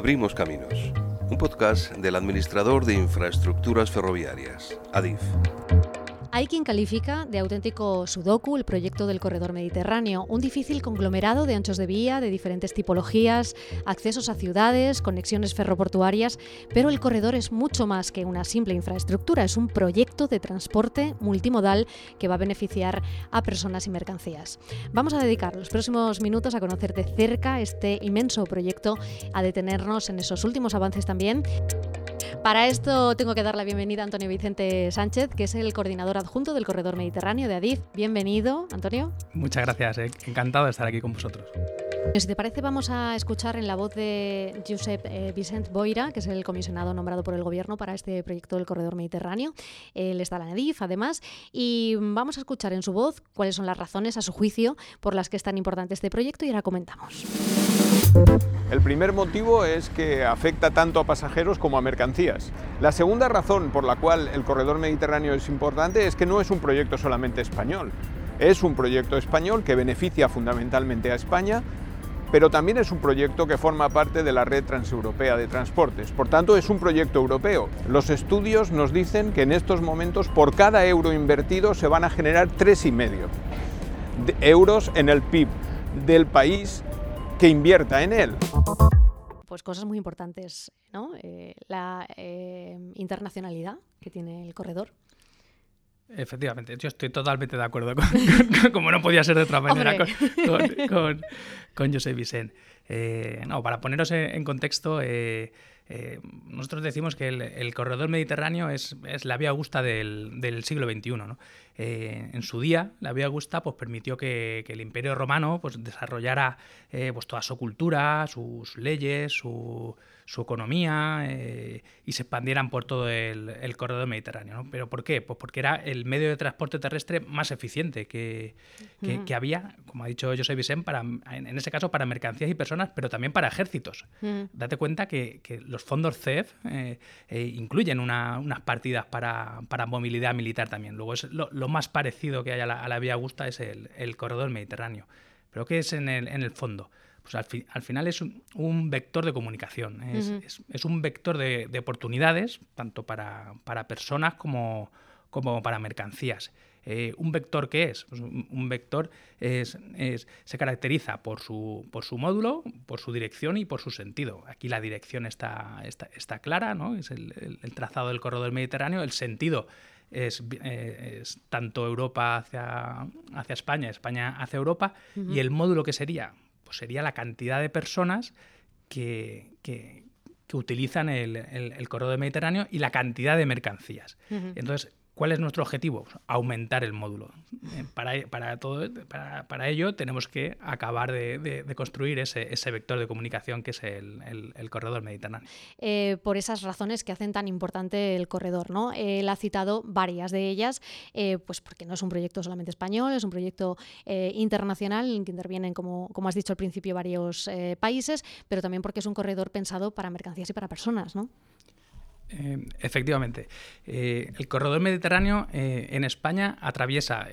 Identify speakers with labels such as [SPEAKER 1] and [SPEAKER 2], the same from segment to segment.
[SPEAKER 1] Abrimos Caminos, un podcast del administrador de infraestructuras ferroviarias, ADIF.
[SPEAKER 2] Hay quien califica de auténtico sudoku el proyecto del corredor mediterráneo, un difícil conglomerado de anchos de vía, de diferentes tipologías, accesos a ciudades, conexiones ferroportuarias, pero el corredor es mucho más que una simple infraestructura, es un proyecto de transporte multimodal que va a beneficiar a personas y mercancías. Vamos a dedicar los próximos minutos a conocer de cerca este inmenso proyecto, a detenernos en esos últimos avances también. Para esto tengo que dar la bienvenida a Antonio Vicente Sánchez, que es el coordinador adjunto del Corredor Mediterráneo de ADIF. Bienvenido, Antonio.
[SPEAKER 3] Muchas gracias, eh. encantado de estar aquí con vosotros.
[SPEAKER 2] Si te parece, vamos a escuchar en la voz de Josep eh, Vicent Boira, que es el comisionado nombrado por el Gobierno para este proyecto del Corredor Mediterráneo. Él está en la ADIF, además, y vamos a escuchar en su voz cuáles son las razones, a su juicio, por las que es tan importante este proyecto y ahora comentamos.
[SPEAKER 4] El primer motivo es que afecta tanto a pasajeros como a mercancías. La segunda razón por la cual el corredor mediterráneo es importante es que no es un proyecto solamente español. Es un proyecto español que beneficia fundamentalmente a España, pero también es un proyecto que forma parte de la red transeuropea de transportes. Por tanto, es un proyecto europeo. Los estudios nos dicen que en estos momentos por cada euro invertido se van a generar tres y medio euros en el PIB del país que invierta en él.
[SPEAKER 2] Pues cosas muy importantes, ¿no? Eh, la eh, internacionalidad que tiene el corredor.
[SPEAKER 3] Efectivamente, yo estoy totalmente de acuerdo con, como no podía ser de otra manera, con, con, José Vicente. Eh, no, para poneros en, contexto, nosotros decimos que el, corredor mediterráneo es, es, la vía augusta del, del siglo XXI. ¿no? Eh, en su día, la Vía Augusta pues, permitió que, el Imperio Romano pues, desarrollara eh, pues, toda su cultura, sus leyes, su, su economía eh, y se expandieran por todo el, corredor mediterráneo. ¿Pero por qué? Pues porque era el medio de transporte terrestre más eficiente que, había, como ha dicho José Vicente, para, en, ese caso para mercancías y personas, pero también para ejércitos. Date cuenta que, los fondos CEF eh, eh, incluyen unas partidas para, movilidad militar también. Luego es lo, más parecido que hay a la, Vía Augusta es el, corredor mediterráneo. Pero ¿qué es en el, en el fondo? Pues al, final es un, vector de comunicación, es, un vector de, oportunidades, tanto para, personas como, para mercancías. Eh, ¿Un vector qué es? Pues un, vector se caracteriza por su, módulo, por su dirección y por su sentido. Aquí la dirección está, clara, ¿no? es el, trazado del corredor mediterráneo, el sentido es, eh, tanto Europa hacia, España, España hacia Europa, y el módulo que sería, pues sería la cantidad de personas que, utilizan el, el, corredor mediterráneo y la cantidad de mercancías. Entonces, ¿Cuál es nuestro objetivo? Aumentar el módulo. Eh, para, para todo, para, ello tenemos que acabar de, construir ese, vector de comunicación que es el, corredor mediterráneo.
[SPEAKER 2] Eh, por esas razones que hacen tan importante el corredor. ¿no? Él ha citado varias de ellas, eh, pues porque no es un proyecto solamente español, es un proyecto internacional en que intervienen, como, como has dicho al principio, varios países, pero también porque es un corredor pensado para mercancías y para personas. ¿no?
[SPEAKER 3] Eh, efectivamente. Eh, el corredor mediterráneo eh, en España atraviesa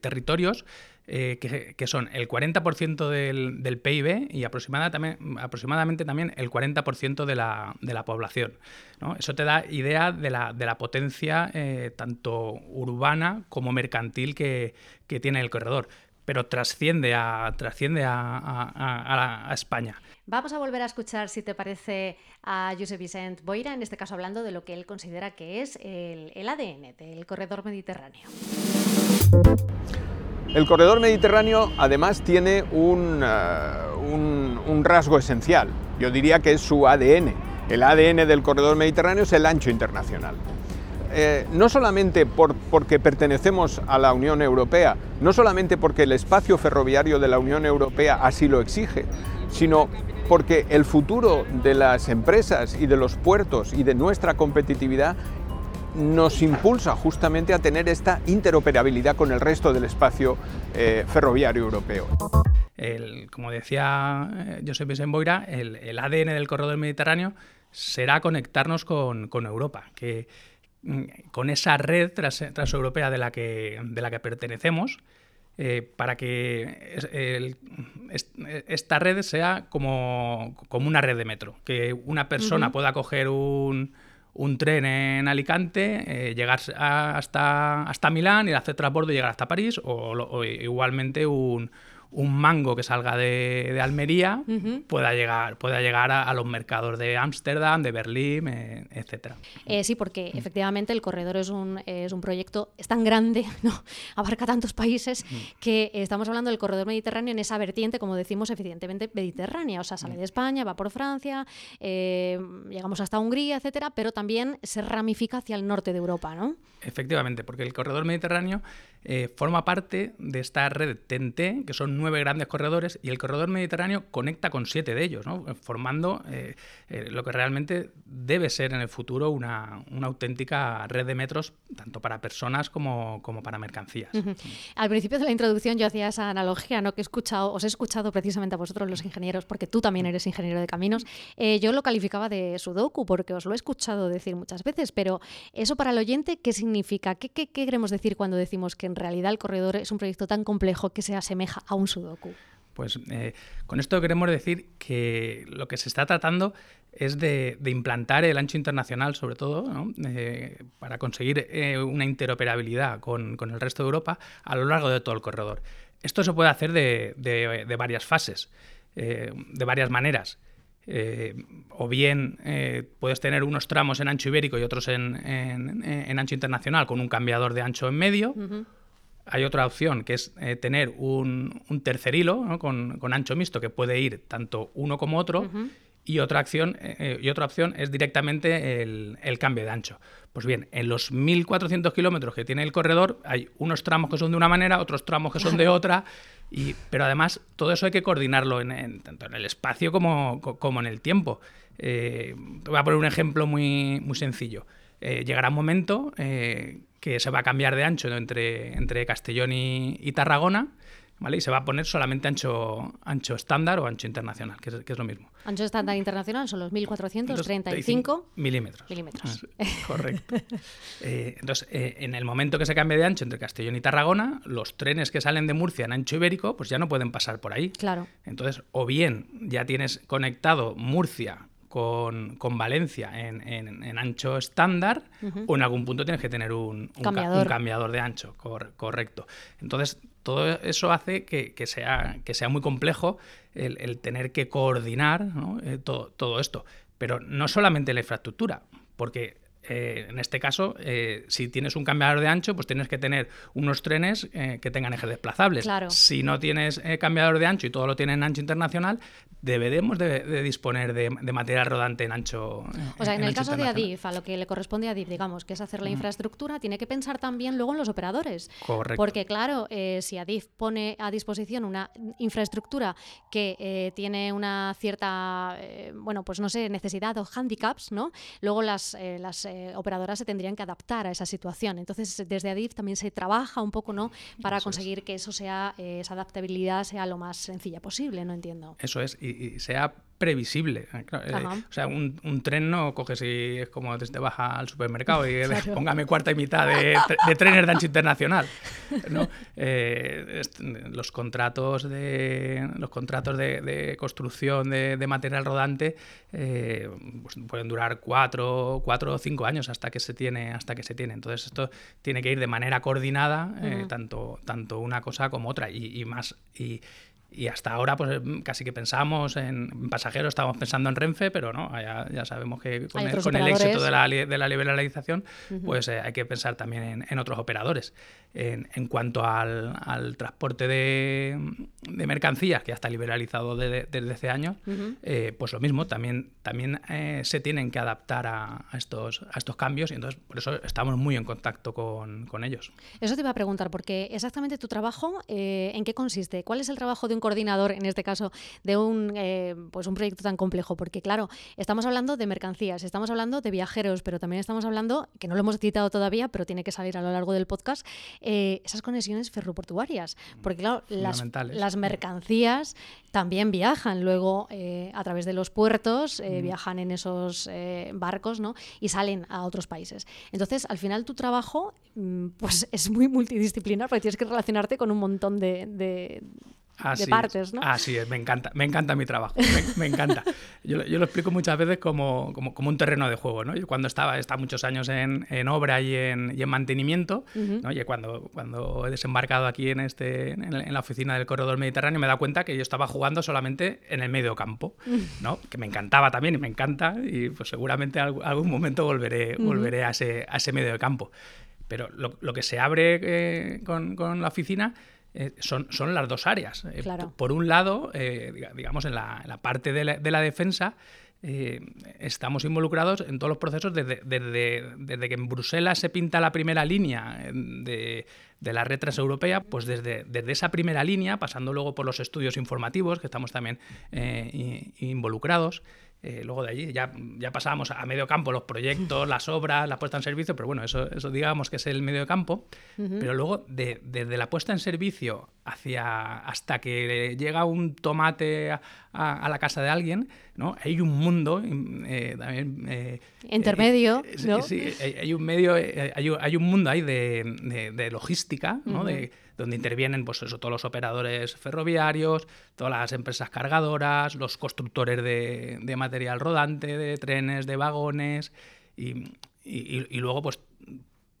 [SPEAKER 3] territorios que, son el 40% del, PIB y aproximadamente también el 40% de la, de la población. Eso te da idea de la, de la potencia tanto urbana como mercantil que, que tiene el corredor pero trasciende a, trasciende a, España.
[SPEAKER 2] Vamos a volver a escuchar, si te parece, a José Vicente Boira, en este caso hablando de lo que él considera que es el, ADN del corredor mediterráneo.
[SPEAKER 4] El corredor mediterráneo además tiene un, un, rasgo esencial, yo diría que es su ADN. El ADN del corredor mediterráneo es el ancho internacional. Eh, no solamente porque pertenecemos a la Unión Europea, no solamente porque el espacio ferroviario de la Unión Europea así lo exige, sino porque el futuro de las empresas y de los puertos y de nuestra competitividad nos impulsa justamente a tener esta interoperabilidad con el resto del espacio eh, ferroviario europeo.
[SPEAKER 3] como decía eh, José Boira, el, ADN del corredor mediterráneo será conectarnos con, con Europa, que con esa red transeuropea de la que, de la que pertenecemos, para que esta red sea como, como, una red de metro, que una persona pueda coger un, un tren en Alicante, eh, llegar hasta, hasta Milán y hacer transbordo y llegar hasta París, o igualmente un, un mango que salga de, Almería pueda llegar, pueda llegar a, los mercados de Ámsterdam, de Berlín, eh, etc.
[SPEAKER 2] Eh, sí, porque efectivamente el corredor es un, es un proyecto, es tan grande, ¿no? abarca tantos países, que estamos hablando del corredor mediterráneo en esa vertiente, como decimos, evidentemente mediterránea. O sea, sale de España, va por Francia, eh, llegamos hasta Hungría, etcétera, pero también se ramifica hacia el norte de Europa, ¿no?
[SPEAKER 3] Efectivamente, porque el corredor mediterráneo forma parte de esta red TNT, que son nueve grandes corredores y el corredor mediterráneo conecta con siete de ellos, formando eh, eh, lo que realmente debe ser en el futuro una, auténtica red de metros, tanto para personas como, para mercancías.
[SPEAKER 2] Al principio de la introducción yo hacía esa analogía, ¿no? que he escuchado, os he escuchado precisamente a vosotros los ingenieros, porque tú también eres ingeniero de caminos, eh, yo lo calificaba de sudoku, porque os lo he escuchado decir muchas veces, pero eso para el oyente, ¿qué significa? ¿Qué, qué queremos decir cuando decimos que en realidad el corredor es un proyecto tan complejo que se asemeja a un sudoku?
[SPEAKER 3] Pues eh, con esto queremos decir que lo que se está tratando es de, implantar el ancho internacional, sobre todo, eh, para conseguir eh, una interoperabilidad con, el resto de Europa a lo largo de todo el corredor. Esto se puede hacer de, varias fases, de varias maneras. o bien puedes tener unos tramos en ancho ibérico y otros en, ancho internacional con un cambiador de ancho en medio hay otra opción que es eh, tener un, tercer hilo con, ancho mixto que puede ir tanto uno como otro. Y otra, acción, eh, y otra opción es directamente el, cambio de ancho. Pues bien, en los 1.400 kilómetros que tiene el corredor hay unos tramos que son de una manera, otros tramos que son de otra, y, pero además todo eso hay que coordinarlo en, tanto en el espacio como, como en el tiempo. Eh, voy a poner un ejemplo muy, muy sencillo. Llegará un momento que se va a cambiar de ancho entre, entre Castellón y, Tarragona, ¿vale? Y se va a poner solamente ancho, ancho estándar o ancho internacional, que es, lo mismo.
[SPEAKER 2] Ancho estándar internacional son los 1435
[SPEAKER 3] milímetros.
[SPEAKER 2] milímetros.
[SPEAKER 3] Correcto. Eh, entonces, eh, en el momento que se cambie de ancho entre Castellón y Tarragona, los trenes que salen de Murcia en ancho ibérico, pues ya no pueden pasar por ahí.
[SPEAKER 2] Claro.
[SPEAKER 3] Entonces, o bien ya tienes conectado Murcia con, Valencia en, ancho estándar o en algún punto tienes que tener un, cambiador. de ancho, correcto. Entonces, todo eso hace que, sea, que sea muy complejo el, tener que coordinar eh, todo, todo esto. Pero no solamente la infraestructura, porque eh, en este caso, eh, si tienes un cambiador de ancho, pues tienes que tener unos trenes eh, que tengan ejes desplazables. Si no tienes cambiador de ancho y todo lo tiene en ancho internacional, deberemos de, disponer de, material rodante en ancho.
[SPEAKER 2] O sea, en, el caso de Adif, a lo que le corresponde a Adif, digamos, que es hacer la infraestructura, tiene que pensar también luego en los operadores.
[SPEAKER 3] Correcto.
[SPEAKER 2] Porque, claro, si Adif pone a disposición una infraestructura que tiene una cierta, bueno, pues no sé, necesidad o handicaps, ¿no? Luego las, las eh, operadoras se tendrían que adaptar a esa situación. Entonces, desde ADIF también se trabaja un poco ¿no? para conseguir que eso sea, eh, esa adaptabilidad sea lo más sencilla posible, no entiendo.
[SPEAKER 3] Eso es, y sea previsible. Eh, eh, o sea, un, tren no coge si es como desde baja al supermercado y póngame cuarta y mitad de, trenes de ancho internacional. Eh, los contratos de los contratos de, construcción de, material rodante pues pueden durar cuatro, cuatro o cinco años hasta que se tiene hasta que se tiene. Entonces esto tiene que ir de manera coordinada tanto tanto una cosa como otra y, y más y y hasta ahora, pues casi que pensamos en pasajeros, estábamos pensando en Renfe, pero no, ya, sabemos que con, el, éxito de la, de la liberalización, pues eh, hay que pensar también en, otros operadores. En, cuanto al, transporte de, mercancías, que ya está liberalizado desde hace años, eh, pues lo mismo, también, también eh, se tienen que adaptar a, estos, a estos cambios y entonces por eso estamos muy en contacto con, ellos.
[SPEAKER 2] Eso te iba a preguntar, porque exactamente tu trabajo, ¿en qué consiste? ¿Cuál es el trabajo de un buen coordinador, en este caso, de un, eh, pues un proyecto tan complejo? Porque, claro, estamos hablando de mercancías, estamos hablando de viajeros, pero también estamos hablando, que no lo hemos citado todavía, pero tiene que salir a lo largo del podcast, eh, esas conexiones ferroportuarias. Porque, claro, las, las mercancías también viajan luego eh, a través de los puertos, viajan en esos barcos ¿no? y salen a otros países. Entonces, al final, tu trabajo mm, pues, es muy multidisciplinar porque tienes que relacionarte con un montón de, de partes, ¿no?
[SPEAKER 3] Así es, me encanta, me encanta mi trabajo, me, encanta. Yo, lo explico muchas veces como, como, un terreno de juego, ¿no? Yo cuando estaba, he estado muchos años en, en obra y en, y en mantenimiento, ¿no? Y cuando, cuando he desembarcado aquí en, este, en, la oficina del Corredor Mediterráneo me he dado cuenta que yo estaba jugando solamente en el medio campo, ¿no? Que me encantaba también y me encanta y pues seguramente algún, algún momento volveré, volveré a, ese, a ese medio de campo. Pero lo, lo que se abre eh, con, con la oficina eh, son, son, las dos áreas. Eh, por un lado, eh, digamos, en la, parte de la, defensa, estamos involucrados en todos los procesos desde, desde, que en Bruselas se pinta la primera línea de, la red transeuropea, pues desde, desde esa primera línea, pasando luego por los estudios informativos, que estamos también involucrados, eh, luego de allí ya, ya pasábamos a medio campo los proyectos, las obras, la puesta en servicio, pero bueno, eso, eso digamos que es el medio campo. Pero luego, desde la puesta en servicio hacia hasta que llega un tomate a, la casa de alguien, ¿no? Hay un mundo eh, también...
[SPEAKER 2] Eh, Intermedio, ¿no?
[SPEAKER 3] Sí, hay, un medio, hay, un mundo ahí de, logística, ¿no? de, donde intervienen pues eso, todos los operadores ferroviarios, todas las empresas cargadoras, los constructores de, de material rodante, de trenes, de vagones, y, y, luego pues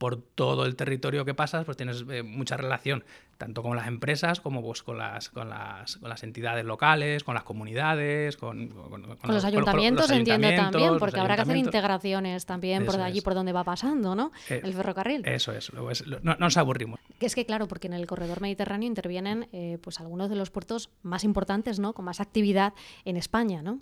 [SPEAKER 3] por todo el territorio que pasas, pues tienes eh, mucha relación, tanto con las empresas como pues, con, las, con, las, con las entidades locales, con las comunidades, con,
[SPEAKER 2] con, los, ayuntamientos, entiendo también, porque habrá que hacer integraciones también por allí, por donde va pasando, ¿no? Eh, el ferrocarril.
[SPEAKER 3] Eso es, no, nos aburrimos.
[SPEAKER 2] Que es que, claro, porque en el corredor mediterráneo intervienen eh, pues algunos de los puertos más importantes, ¿no? Con más actividad en España, ¿no?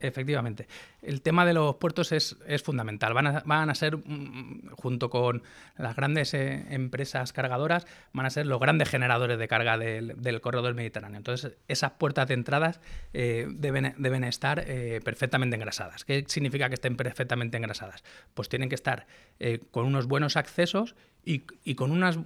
[SPEAKER 3] Efectivamente. El tema de los puertos es, fundamental. Van a, van a, ser, mm, junto con las grandes eh, empresas cargadoras, van a ser los grandes generadores de carga del, del corredor mediterráneo. Entonces, esas puertas de entradas eh, deben, deben, estar eh, perfectamente engrasadas. ¿Qué significa que estén perfectamente engrasadas? Pues tienen que estar con unos buenos accesos y, con unas,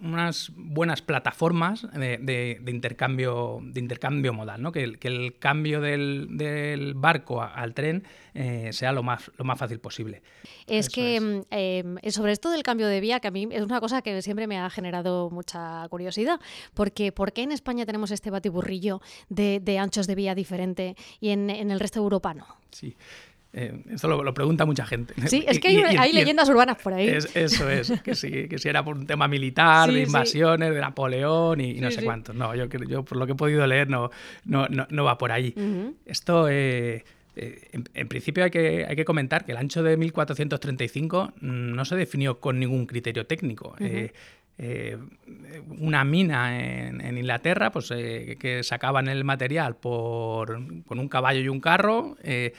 [SPEAKER 3] unas, buenas plataformas de, intercambio, de intercambio modal, ¿no? que, el, que el cambio del, barco al tren eh, sea lo más, lo más fácil posible.
[SPEAKER 2] Es que mm, em, sobre esto del cambio de vía, que a mí es una cosa que siempre me ha generado mucha curiosidad, porque ¿por qué en España tenemos este batiburrillo de, de anchos de vía diferente y en, en el resto de Europa no?
[SPEAKER 3] Sí. Eh, esto lo, pregunta mucha gente.
[SPEAKER 2] Sí, es que hay, leyendas urbanas por ahí.
[SPEAKER 3] eso es, que si, que si era por un tema militar, de invasiones, de Napoleón y, no sé cuántos. No, yo, yo por lo que he podido leer no, no, no, va por ahí. Esto, eh, eh, en, principio hay que, hay que comentar que el ancho de 1435 no se definió con ningún criterio técnico. una mina en, Inglaterra, pues que sacaban el material por, con un caballo y un carro, eh,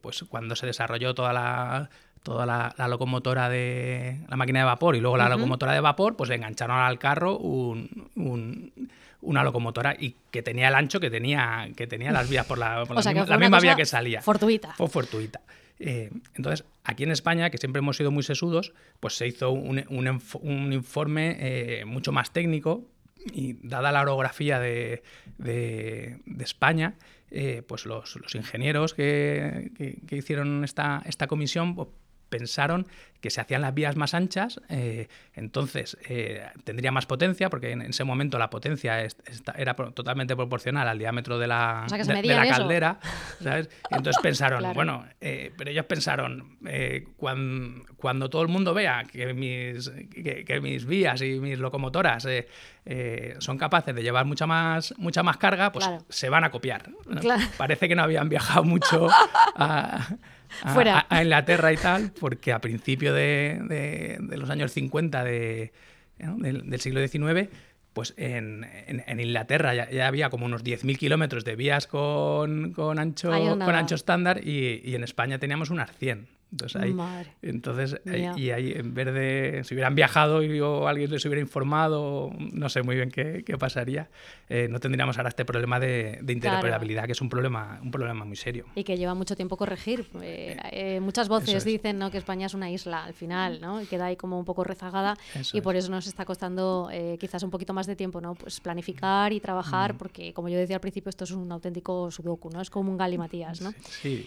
[SPEAKER 3] pues cuando se desarrolló toda la toda la, locomotora de la máquina de vapor y luego la locomotora de vapor, pues le engancharon al carro una locomotora y que tenía el ancho que tenía, que tenía las vías por la, misma, vía que salía.
[SPEAKER 2] Fortuita.
[SPEAKER 3] Fue fortuita. Eh, entonces, aquí en España, que siempre hemos sido muy sesudos, pues se hizo un, informe eh, mucho más técnico y dada la orografía de, de España, eh, pues los, los ingenieros que, que, hicieron esta, esta comisión pensaron que se hacían las vías más anchas, eh, entonces eh, tendría más potencia, porque en, ese momento la potencia era totalmente proporcional al diámetro de la, la caldera. entonces pensaron, bueno, eh, pero ellos pensaron, cuando, cuando, todo el mundo vea que mis, que, mis vías y mis locomotoras son capaces de llevar mucha más, mucha más carga, pues se van a copiar. Parece que no habían viajado mucho a a, Inglaterra y tal, porque a principio de, los años 50 del, siglo XIX, pues en, Inglaterra ya, había como unos 10.000 kilómetros de vías con, con, ancho, con ancho estándar y, en España teníamos unas 100. Entonces, ahí, entonces y ahí en vez de, si hubieran viajado y o alguien les hubiera informado, no sé muy bien qué, qué pasaría, eh, no tendríamos ahora este problema de, de interoperabilidad, que es un problema, un problema muy serio.
[SPEAKER 2] Y que lleva mucho tiempo corregir. Eh, eh, muchas voces dicen ¿no? que España es una isla al final, ¿no? y queda ahí como un poco rezagada y por eso nos está costando quizás un poquito más de tiempo ¿no? pues planificar y trabajar, porque como yo decía al principio, esto es un auténtico sudoku, ¿no? es como un galimatías. ¿no?
[SPEAKER 3] sí.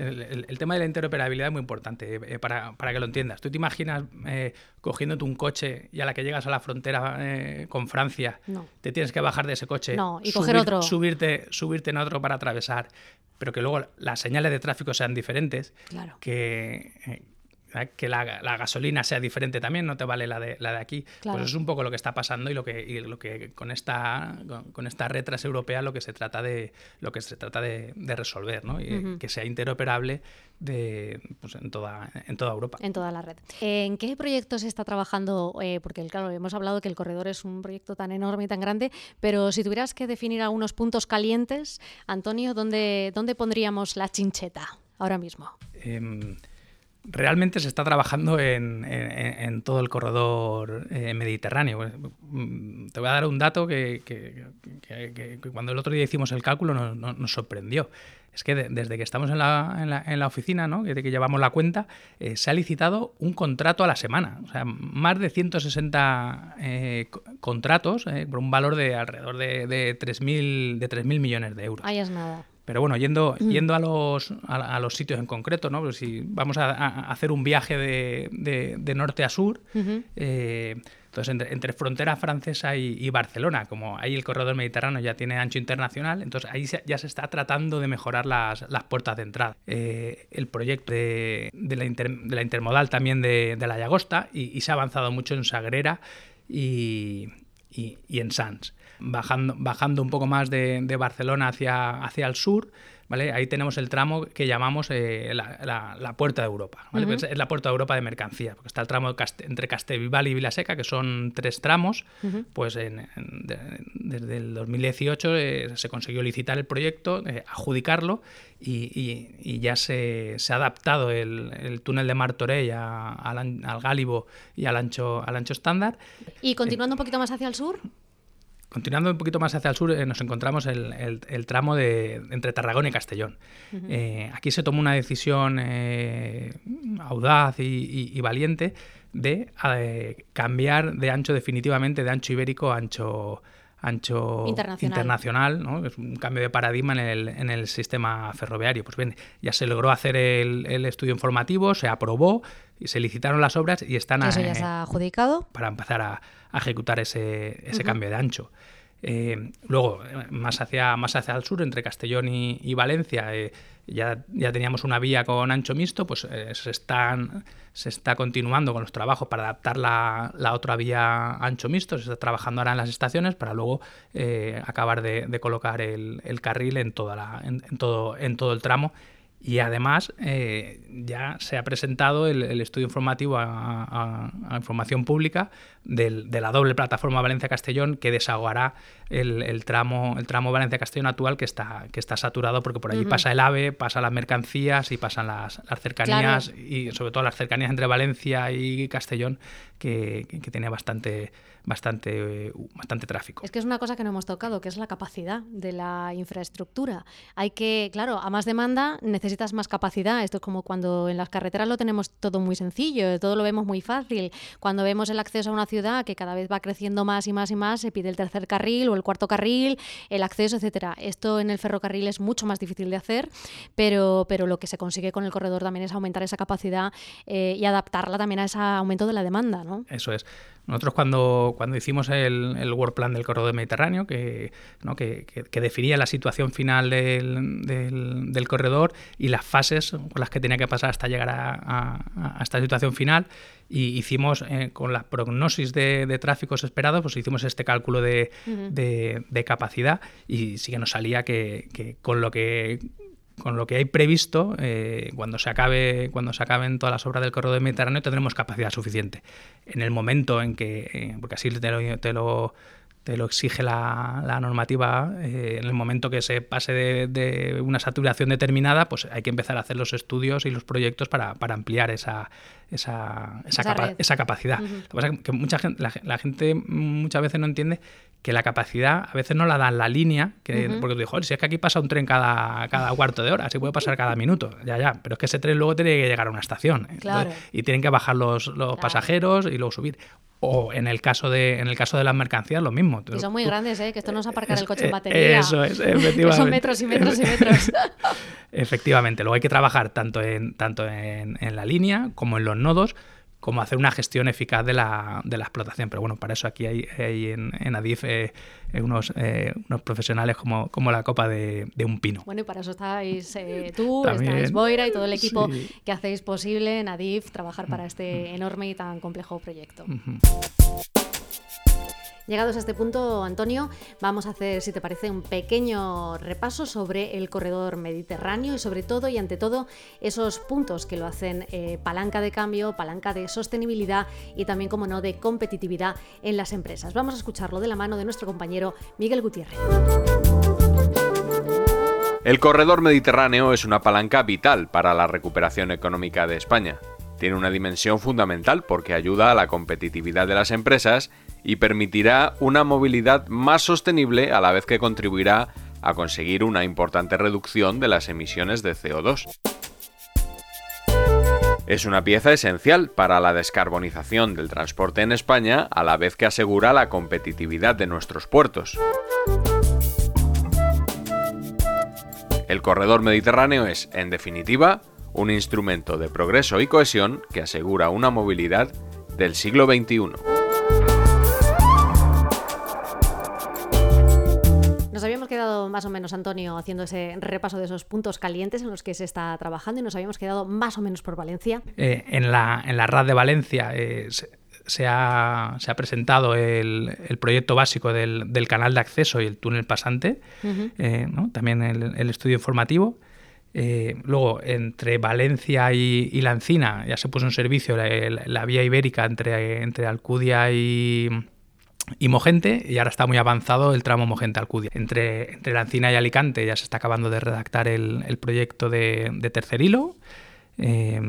[SPEAKER 3] El, tema de la interoperabilidad es muy importante eh, para, para, que lo entiendas. Tú te imaginas eh, cogiéndote un coche y a la que llegas a la frontera eh, con Francia, te tienes que bajar de ese coche
[SPEAKER 2] y coger otro.
[SPEAKER 3] Subirte, subirte en otro para atravesar, pero que luego las señales de tráfico sean diferentes,
[SPEAKER 2] claro.
[SPEAKER 3] que, eh, que la, gasolina sea diferente también, no te vale la de, la de aquí. Pues eso es un poco lo que está pasando y lo que, lo que con esta con, esta red transeuropea lo que se trata de lo que se trata de, resolver, ¿no? Y que sea interoperable de, pues, en, toda, en toda Europa.
[SPEAKER 2] En toda la red. ¿En qué proyectos está trabajando? Eh, porque claro, hemos hablado que el corredor es un proyecto tan enorme y tan grande, pero si tuvieras que definir algunos puntos calientes, Antonio, ¿dónde, dónde pondríamos la chincheta ahora mismo?
[SPEAKER 3] Em, realmente se está trabajando en, todo el corredor eh, mediterráneo. Mm, te voy a dar un dato que, cuando el otro día hicimos el cálculo nos, sorprendió. Es que desde que estamos en la, oficina, ¿no? desde que llevamos la cuenta, eh, se ha licitado un contrato a la semana. O sea, más de 160 eh, contratos por un valor de alrededor de, de 3.000 de millones de euros.
[SPEAKER 2] Ahí es nada.
[SPEAKER 3] Pero bueno, yendo, mm. yendo a, los, a, los sitios en concreto, ¿no? Pues si vamos a, hacer un viaje de, de, norte a sur, eh, entonces entre, frontera francesa y, Barcelona, como ahí el corredor mediterráneo ya tiene ancho internacional, entonces ahí ya se está tratando de mejorar las, las puertas de entrada. Eh, el proyecto de, la intermodal también de, la Llagosta y, y, se ha avanzado mucho en Sagrera y, y en Sans bajando, bajando un poco más de, Barcelona hacia, hacia el sur, ¿vale? Ahí tenemos el tramo que llamamos eh, la, Puerta de Europa, pues es la Puerta de Europa de mercancía, porque está el tramo entre Castellbisbal y Vilaseca, que son tres tramos, pues desde el 2018 eh, se consiguió licitar el proyecto, eh, adjudicarlo, y, ya se, ha adaptado el, túnel de Martorell al, al Gálibo y al ancho, al ancho estándar.
[SPEAKER 2] ¿Y continuando un poquito más hacia el sur?
[SPEAKER 3] Continuando un poquito más hacia el sur, eh, nos encontramos el, el, tramo de, entre Tarragona y Castellón. Eh, aquí se tomó una decisión eh, audaz y, valiente de cambiar de ancho definitivamente, de ancho ibérico a ancho, ancho internacional, ¿no? es un cambio de paradigma en el, en el, sistema ferroviario. Pues bien, ya se logró hacer el, el estudio informativo, se aprobó, y se licitaron las obras y están...
[SPEAKER 2] ¿Eso ya se ha adjudicado?
[SPEAKER 3] Para empezar a, ejecutar ese, cambio de ancho. Eh, luego, más hacia, más hacia el sur, entre Castellón y, Valencia, eh, ya, ya teníamos una vía con ancho mixto, pues eh, se, están, se está continuando con los trabajos para adaptar la, otra vía ancho mixto, se está trabajando ahora en las estaciones para luego acabar de, colocar el, carril en, toda la, en, todo, en todo el tramo y además eh, ya se ha presentado el, estudio informativo a, información pública de la doble plataforma Valencia-Castellón que desahogará el, tramo, el tramo Valencia-Castellón actual que está, que está saturado porque por allí pasa el AVE, pasan las mercancías y pasan las, cercanías y sobre todo las cercanías entre Valencia y Castellón que, que tiene bastante bastante, bastante tráfico.
[SPEAKER 2] Es que es una cosa que no hemos tocado, que es la capacidad de la infraestructura. Hay que, claro, a más demanda necesitas más capacidad. Esto es como cuando en las carreteras lo tenemos todo muy sencillo, todo lo vemos muy fácil. Cuando vemos el acceso a una ciudad que cada vez va creciendo más y más y más, se pide el tercer carril o el cuarto carril, el acceso, etcétera. Esto en el ferrocarril es mucho más difícil de hacer, pero, pero lo que se consigue con el corredor también es aumentar esa capacidad eh, y adaptarla también a ese aumento de la demanda, ¿no?
[SPEAKER 3] Eso es. Nosotros cuando, cuando hicimos el, el World Plan del Corredor Mediterráneo, que, ¿no? que, que, definía la situación final del, del, corredor y las fases con las que tenía que pasar hasta llegar a, a, esta situación final, y hicimos eh, con la prognosis de, de, tráficos esperados, pues hicimos este cálculo de, de, de capacidad y sí que nos salía que, que con lo que con lo que hay previsto, eh, cuando, se acabe, cuando se acaben todas las obras del corredor Mediterráneo, tendremos capacidad suficiente. En el momento en que, eh, porque así te lo, te lo, te lo exige la, normativa, eh, en el momento que se pase de, una saturación determinada, pues hay que empezar a hacer los estudios y los proyectos para, ampliar esa, esa, esa, capacidad. Lo que pasa es que mucha gente, la, gente muchas veces no entiende que la capacidad a veces no la da la línea, que, porque tú dices, si es que aquí pasa un tren cada, cada cuarto de hora, así puede pasar cada minuto, ya, ya, pero es que ese tren luego tiene que llegar a una estación y tienen que bajar los, los pasajeros y luego subir. O en el caso de en el caso de las mercancías, lo mismo.
[SPEAKER 2] Y son muy grandes, ¿eh? que esto no es aparcar el coche en batería.
[SPEAKER 3] Eso es, efectivamente.
[SPEAKER 2] son metros y metros y metros.
[SPEAKER 3] efectivamente, luego hay que trabajar tanto en, tanto en, en la línea como en los nodos, como hacer una gestión eficaz de la, de la explotación. Pero bueno, para eso aquí hay, en, en, Adif eh, unos, eh, unos profesionales como, como la copa de, de, un pino.
[SPEAKER 2] Bueno, y para eso estáis eh, tú, estáis Boira y todo el equipo que hacéis posible en Adif trabajar para este enorme y tan complejo proyecto. Llegados a este punto, Antonio, vamos a hacer, si te parece, un pequeño repaso sobre el corredor mediterráneo y sobre todo y ante todo esos puntos que lo hacen eh, palanca de cambio, palanca de sostenibilidad y también, como no, de competitividad en las empresas. Vamos a escucharlo de la mano de nuestro compañero Miguel Gutiérrez.
[SPEAKER 5] El corredor mediterráneo es una palanca vital para la recuperación económica de España. Tiene una dimensión fundamental porque ayuda a la competitividad de las empresas y permitirá una movilidad más sostenible a la vez que contribuirá a conseguir una importante reducción de las emisiones de CO2. Es una pieza esencial para la descarbonización del transporte en España a la vez que asegura la competitividad de nuestros puertos. El corredor mediterráneo es, en definitiva, un instrumento de progreso y cohesión que asegura una movilidad del siglo XXI.
[SPEAKER 2] Más o menos, Antonio, haciendo ese repaso de esos puntos calientes en los que se está trabajando y nos habíamos quedado más o menos por Valencia.
[SPEAKER 3] Eh, en, la, en la RAD de Valencia eh, se, ha, se, ha, presentado el, el proyecto básico del, del, canal de acceso y el túnel pasante, eh, ¿no? también el, el, estudio informativo. luego, entre Valencia y, y, La Encina ya se puso en servicio la, la vía ibérica entre, entre Alcudia y, y Mogente, y ahora está muy avanzado el tramo Mogente-Alcudia. Entre, entre la Encina y Alicante ya se está acabando de redactar el, el proyecto de, tercer hilo. Eh,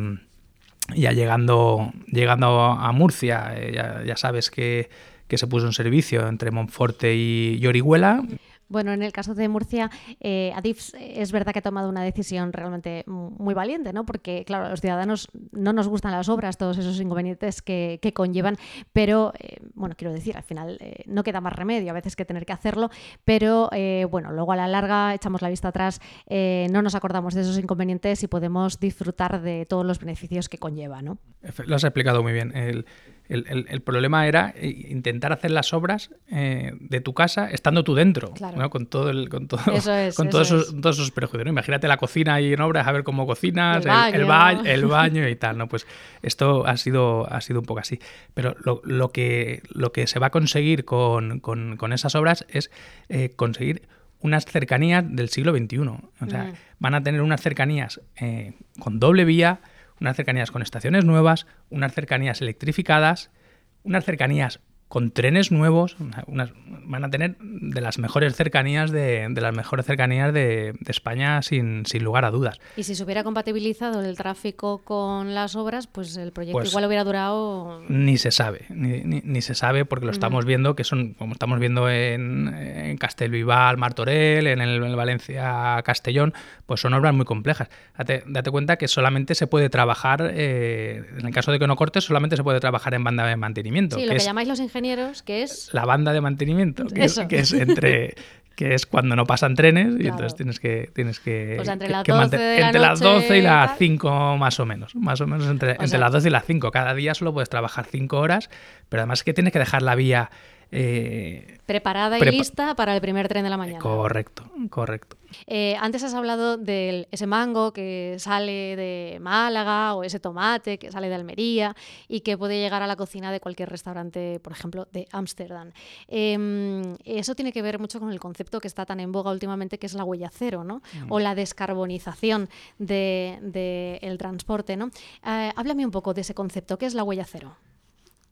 [SPEAKER 3] ya llegando, llegando a Murcia, eh, ya, ya, sabes que, que, se puso en servicio entre Monforte y Orihuela.
[SPEAKER 2] Bueno, en el caso de Murcia, eh, Adif es verdad que ha tomado una decisión realmente muy valiente, ¿no? Porque, claro, a los ciudadanos no nos gustan las obras, todos esos inconvenientes que, que conllevan, pero, eh, bueno, quiero decir, al final eh, no queda más remedio a veces que tener que hacerlo, pero, eh, bueno, luego a la larga echamos la vista atrás, eh, no nos acordamos de esos inconvenientes y podemos disfrutar de todos los beneficios que conlleva, ¿no?
[SPEAKER 3] Lo has explicado muy bien. El, el, el, el, problema era eh, intentar hacer las obras eh, de tu casa estando tú dentro,
[SPEAKER 2] claro.
[SPEAKER 3] ¿no? con todo el, con todo,
[SPEAKER 2] es,
[SPEAKER 3] con todos, esos, todos esos prejuicios. ¿no? Imagínate la cocina ahí en obras, a ver cómo cocinas,
[SPEAKER 2] el baño,
[SPEAKER 3] el, baño, el baño y tal. ¿no? Pues esto ha sido, ha sido un poco así. Pero lo, lo, que, lo que se va a conseguir con, con, con esas obras es eh, conseguir unas cercanías del siglo XXI. O sea, mm. van a tener unas cercanías eh, con doble vía, unas cercanías con estaciones nuevas, unas cercanías electrificadas, unas cercanías con trenes nuevos, unas, van a tener de las mejores cercanías de, de las mejores cercanías de, de España sin, sin, lugar a dudas.
[SPEAKER 2] Y si se hubiera compatibilizado el tráfico con las obras, pues el proyecto pues igual hubiera durado.
[SPEAKER 3] Ni se sabe, ni, ni, ni se sabe porque lo estamos uh -huh. viendo, que son, como estamos viendo en, en Castelvival, Martorell, en el, en Valencia Castellón, pues son obras muy complejas. Date, date cuenta que solamente se puede trabajar, eh, en el caso de que no cortes, solamente se puede trabajar en banda de mantenimiento.
[SPEAKER 2] Sí, lo que, que llamáis los ingenieros que es
[SPEAKER 3] la banda de mantenimiento que, es, que es, entre que es cuando no pasan trenes y claro. entonces tienes que tienes que,
[SPEAKER 2] entre,
[SPEAKER 3] que,
[SPEAKER 2] las,
[SPEAKER 3] que
[SPEAKER 2] 12 de
[SPEAKER 3] entre
[SPEAKER 2] la
[SPEAKER 3] las 12 y las
[SPEAKER 2] tal.
[SPEAKER 3] 5 más o menos más o menos entre, o entre sea, las 12 y las 5 cada día solo puedes trabajar 5 horas pero además es que tienes que dejar la vía eh,
[SPEAKER 2] preparada y prepa lista para el primer tren de la mañana.
[SPEAKER 3] Correcto, correcto.
[SPEAKER 2] Eh, antes has hablado de ese mango que sale de Málaga o ese tomate que sale de Almería y que puede llegar a la cocina de cualquier restaurante, por ejemplo, de Ámsterdam. Eh, eso tiene que ver mucho con el concepto que está tan en boga últimamente, que es la huella cero, ¿no? Mm. O la descarbonización del de, de transporte, ¿no? Eh, háblame un poco de ese concepto, ¿qué es la huella cero?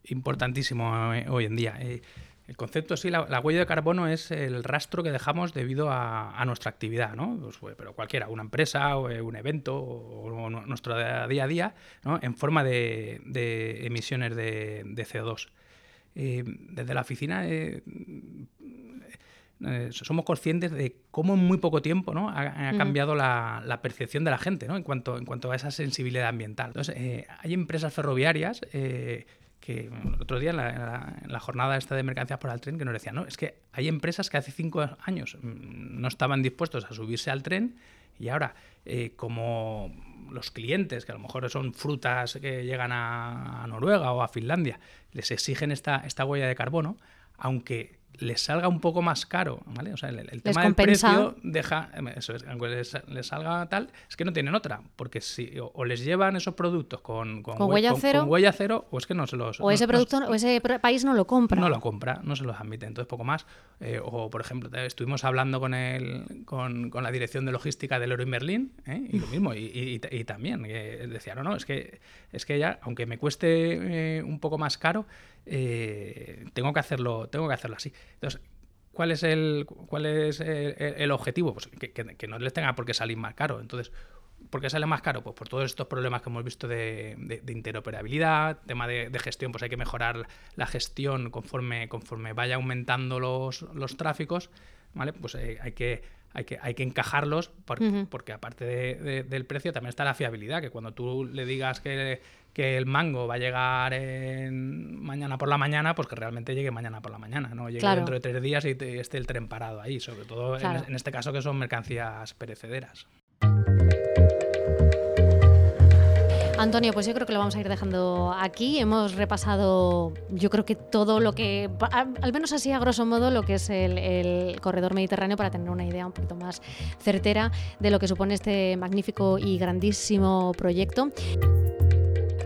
[SPEAKER 3] Importantísimo eh, hoy en día. Eh, El concepto, sí, la, huella de carbono es el rastro que dejamos debido a, nuestra actividad, ¿no? Pues, pero cualquiera, una empresa, o un evento, o, nuestro día a día, ¿no? en forma de, emisiones de, CO2. Eh, desde la oficina eh, eh, somos conscientes de cómo en muy poco tiempo ¿no? ha, cambiado la, percepción de la gente ¿no? en, cuanto, en cuanto a esa sensibilidad ambiental. Entonces, eh, hay empresas ferroviarias eh, que el otro día en la, jornada esta de mercancías por el tren que nos decían, no, es que hay empresas que hace cinco años mm, no estaban dispuestos a subirse al tren y ahora, como los clientes, que a lo mejor son frutas que llegan a, Noruega o a Finlandia, les exigen esta, esta huella de carbono, aunque les salga un poco más caro, ¿vale? O sea, el, tema del precio deja, eso es, aunque les, salga tal, es que no tienen otra, porque si o, les llevan esos productos con,
[SPEAKER 2] con, huella, cero,
[SPEAKER 3] huella cero, o es que no se los...
[SPEAKER 2] O ese producto, o ese país no lo compra.
[SPEAKER 3] No lo compra, no se los admite, entonces poco más. Eh, o, por ejemplo, estuvimos hablando con, el, con, con la dirección de logística del Oro en Berlín, ¿eh? y lo mismo, y, y, también, que decía, no, no, es que, es que ya, aunque me cueste eh, un poco más caro, eh, tengo, que hacerlo, tengo que hacerlo así. Entonces, ¿cuál es el, cuál es el, objetivo? Pues que, no les tenga por qué salir más caro. Entonces, ¿por qué sale más caro? Pues por todos estos problemas que hemos visto de, interoperabilidad, tema de, gestión, pues hay que mejorar la gestión conforme, conforme vaya aumentando los, los tráficos, ¿vale? Pues eh, hay que hay que, hay que encajarlos porque, aparte del precio también está la fiabilidad, que cuando tú le digas que, el mango va a llegar mañana por la mañana, pues que realmente llegue mañana por la mañana, no llegue dentro de tres días y, esté el tren parado ahí, sobre todo en este caso que son mercancías perecederas.
[SPEAKER 2] Antonio, pues yo creo que lo vamos a ir dejando aquí. Hemos repasado, yo creo que todo lo que, al menos así a grosso modo, lo que es el, corredor mediterráneo para tener una idea un poquito más certera de lo que supone este magnífico y grandísimo proyecto.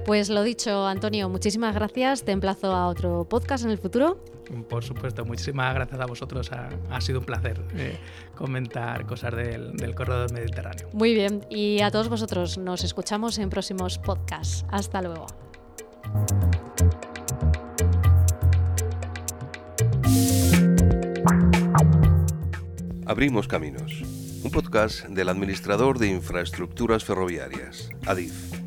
[SPEAKER 2] Pues lo dicho, Antonio, muchísimas gracias. Te emplazo a otro podcast en el futuro.
[SPEAKER 3] Por supuesto, muchísimas gracias a vosotros. Ha, sido un placer eh, comentar cosas del, del corredor mediterráneo.
[SPEAKER 2] Muy bien, y a todos vosotros nos escuchamos en próximos podcasts. Hasta luego.
[SPEAKER 1] Abrimos Caminos, un podcast del administrador de infraestructuras ferroviarias, ADIF.